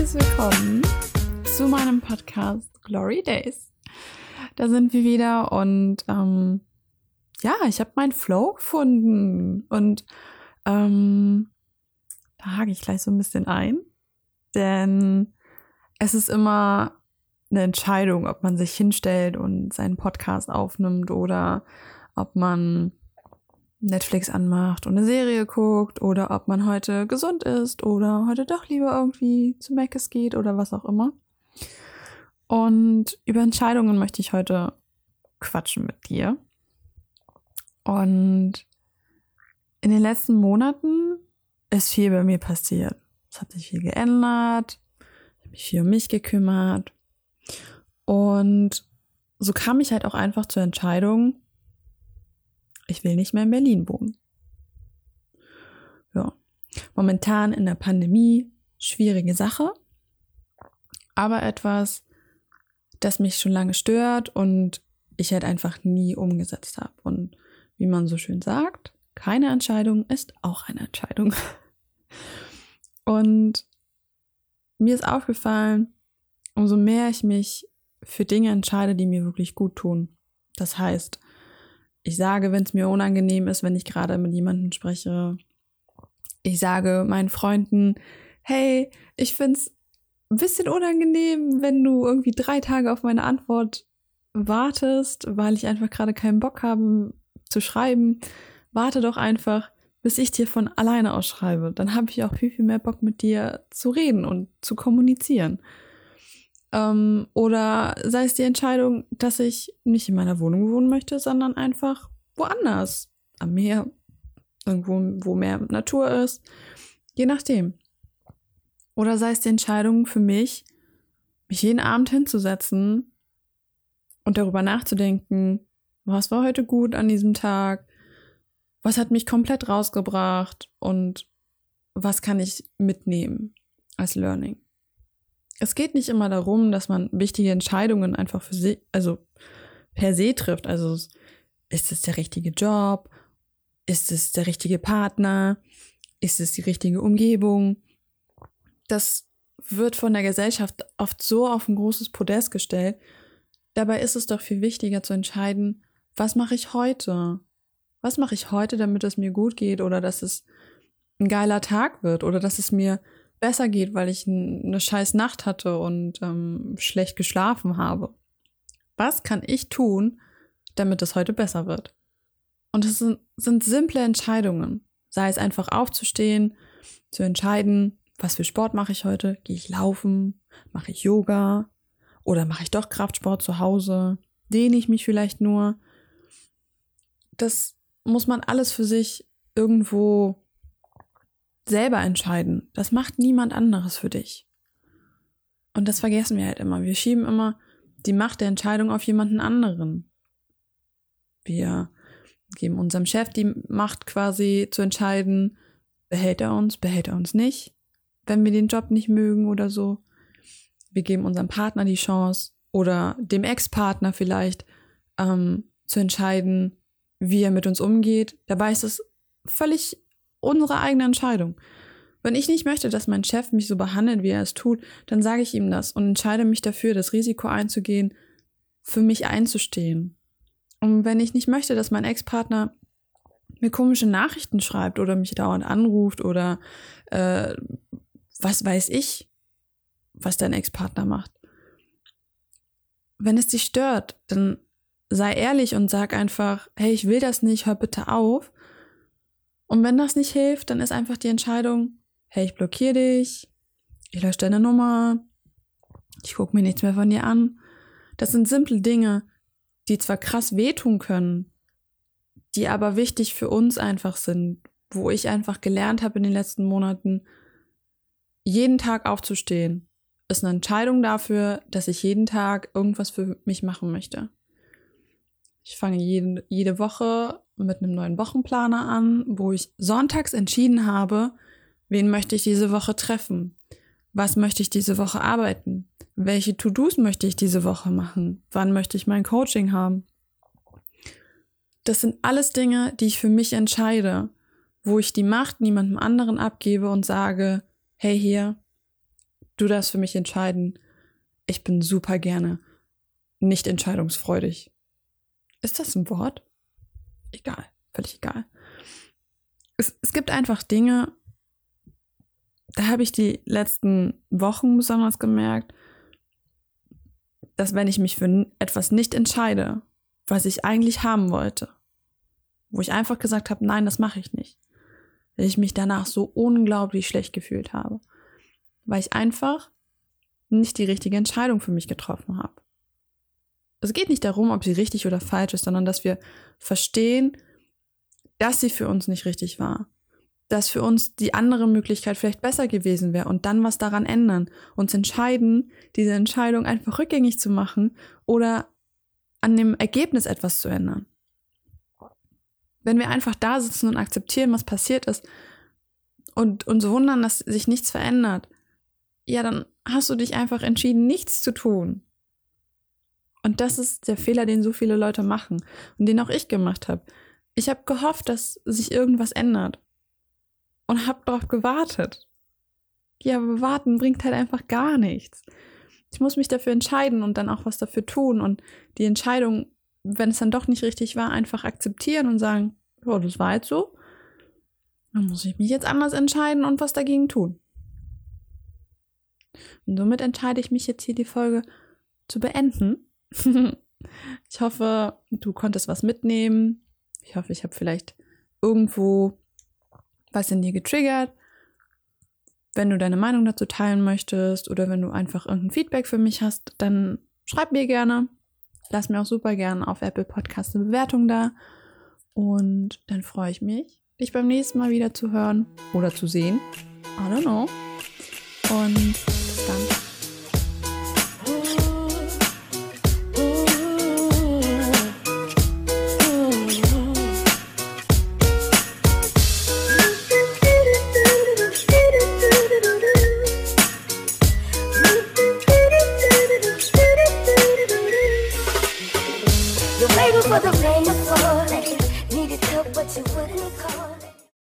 willkommen zu meinem Podcast Glory Days. Da sind wir wieder und ähm, ja, ich habe meinen Flow gefunden und ähm, da hake ich gleich so ein bisschen ein, denn es ist immer eine Entscheidung, ob man sich hinstellt und seinen Podcast aufnimmt oder ob man Netflix anmacht und eine Serie guckt oder ob man heute gesund ist oder heute doch lieber irgendwie zu Meckes geht oder was auch immer. Und über Entscheidungen möchte ich heute quatschen mit dir. Und in den letzten Monaten ist viel bei mir passiert. Es hat sich viel geändert. Ich habe mich viel um mich gekümmert. Und so kam ich halt auch einfach zur Entscheidung, ich will nicht mehr in Berlin wohnen. Ja. Momentan in der Pandemie schwierige Sache, aber etwas, das mich schon lange stört und ich halt einfach nie umgesetzt habe. Und wie man so schön sagt, keine Entscheidung ist auch eine Entscheidung. Und mir ist aufgefallen, umso mehr ich mich für Dinge entscheide, die mir wirklich gut tun. Das heißt, ich sage, wenn es mir unangenehm ist, wenn ich gerade mit jemandem spreche. Ich sage meinen Freunden, hey, ich find's ein bisschen unangenehm, wenn du irgendwie drei Tage auf meine Antwort wartest, weil ich einfach gerade keinen Bock habe zu schreiben. Warte doch einfach, bis ich dir von alleine ausschreibe. Dann habe ich auch viel, viel mehr Bock mit dir zu reden und zu kommunizieren. Ähm, oder sei es die Entscheidung, dass ich nicht in meiner Wohnung wohnen möchte, sondern einfach woanders. Am Meer, irgendwo, wo mehr Natur ist. Je nachdem. Oder sei es die Entscheidung für mich, mich jeden Abend hinzusetzen und darüber nachzudenken, was war heute gut an diesem Tag, was hat mich komplett rausgebracht und was kann ich mitnehmen als Learning es geht nicht immer darum, dass man wichtige Entscheidungen einfach für sich, also per se trifft. Also ist es der richtige Job? Ist es der richtige Partner? Ist es die richtige Umgebung? Das wird von der Gesellschaft oft so auf ein großes Podest gestellt. Dabei ist es doch viel wichtiger zu entscheiden, was mache ich heute? Was mache ich heute, damit es mir gut geht oder dass es ein geiler Tag wird oder dass es mir besser geht, weil ich eine scheiß Nacht hatte und ähm, schlecht geschlafen habe. Was kann ich tun, damit es heute besser wird? Und es sind, sind simple Entscheidungen. Sei es einfach aufzustehen, zu entscheiden, was für Sport mache ich heute? Gehe ich laufen? Mache ich Yoga? Oder mache ich doch Kraftsport zu Hause? Dehne ich mich vielleicht nur? Das muss man alles für sich irgendwo selber entscheiden. Das macht niemand anderes für dich. Und das vergessen wir halt immer. Wir schieben immer die Macht der Entscheidung auf jemanden anderen. Wir geben unserem Chef die Macht quasi zu entscheiden, behält er uns, behält er uns nicht, wenn wir den Job nicht mögen oder so. Wir geben unserem Partner die Chance oder dem Ex-Partner vielleicht ähm, zu entscheiden, wie er mit uns umgeht. Dabei ist es völlig unsere eigene Entscheidung. Wenn ich nicht möchte, dass mein Chef mich so behandelt, wie er es tut, dann sage ich ihm das und entscheide mich dafür, das Risiko einzugehen, für mich einzustehen. Und wenn ich nicht möchte, dass mein Ex-Partner mir komische Nachrichten schreibt oder mich dauernd anruft oder äh, was weiß ich, was dein Ex-Partner macht. Wenn es dich stört, dann sei ehrlich und sag einfach, hey, ich will das nicht, hör bitte auf. Und wenn das nicht hilft, dann ist einfach die Entscheidung, hey, ich blockiere dich, ich lösche deine Nummer, ich gucke mir nichts mehr von dir an. Das sind simple Dinge, die zwar krass wehtun können, die aber wichtig für uns einfach sind, wo ich einfach gelernt habe in den letzten Monaten, jeden Tag aufzustehen, ist eine Entscheidung dafür, dass ich jeden Tag irgendwas für mich machen möchte. Ich fange jede, jede Woche mit einem neuen Wochenplaner an, wo ich sonntags entschieden habe, wen möchte ich diese Woche treffen? Was möchte ich diese Woche arbeiten? Welche To-Dos möchte ich diese Woche machen? Wann möchte ich mein Coaching haben? Das sind alles Dinge, die ich für mich entscheide, wo ich die Macht niemandem anderen abgebe und sage, hey hier, du darfst für mich entscheiden. Ich bin super gerne nicht entscheidungsfreudig. Ist das ein Wort? Egal, völlig egal. Es, es gibt einfach Dinge, da habe ich die letzten Wochen besonders gemerkt, dass wenn ich mich für etwas nicht entscheide, was ich eigentlich haben wollte, wo ich einfach gesagt habe, nein, das mache ich nicht, dass ich mich danach so unglaublich schlecht gefühlt habe, weil ich einfach nicht die richtige Entscheidung für mich getroffen habe. Es geht nicht darum, ob sie richtig oder falsch ist, sondern dass wir verstehen, dass sie für uns nicht richtig war dass für uns die andere Möglichkeit vielleicht besser gewesen wäre und dann was daran ändern, uns entscheiden, diese Entscheidung einfach rückgängig zu machen oder an dem Ergebnis etwas zu ändern. Wenn wir einfach da sitzen und akzeptieren, was passiert ist und uns wundern, dass sich nichts verändert, ja, dann hast du dich einfach entschieden, nichts zu tun. Und das ist der Fehler, den so viele Leute machen und den auch ich gemacht habe. Ich habe gehofft, dass sich irgendwas ändert und habe darauf gewartet. Ja, aber warten bringt halt einfach gar nichts. Ich muss mich dafür entscheiden und dann auch was dafür tun und die Entscheidung, wenn es dann doch nicht richtig war, einfach akzeptieren und sagen, oh, das war jetzt so. Dann muss ich mich jetzt anders entscheiden und was dagegen tun. Und somit entscheide ich mich jetzt hier die Folge zu beenden. ich hoffe, du konntest was mitnehmen. Ich hoffe, ich habe vielleicht irgendwo was in dir getriggert. Wenn du deine Meinung dazu teilen möchtest oder wenn du einfach irgendein Feedback für mich hast, dann schreib mir gerne. Lass mir auch super gerne auf Apple Podcast eine Bewertung da. Und dann freue ich mich, dich beim nächsten Mal wieder zu hören oder zu sehen. I don't know. Und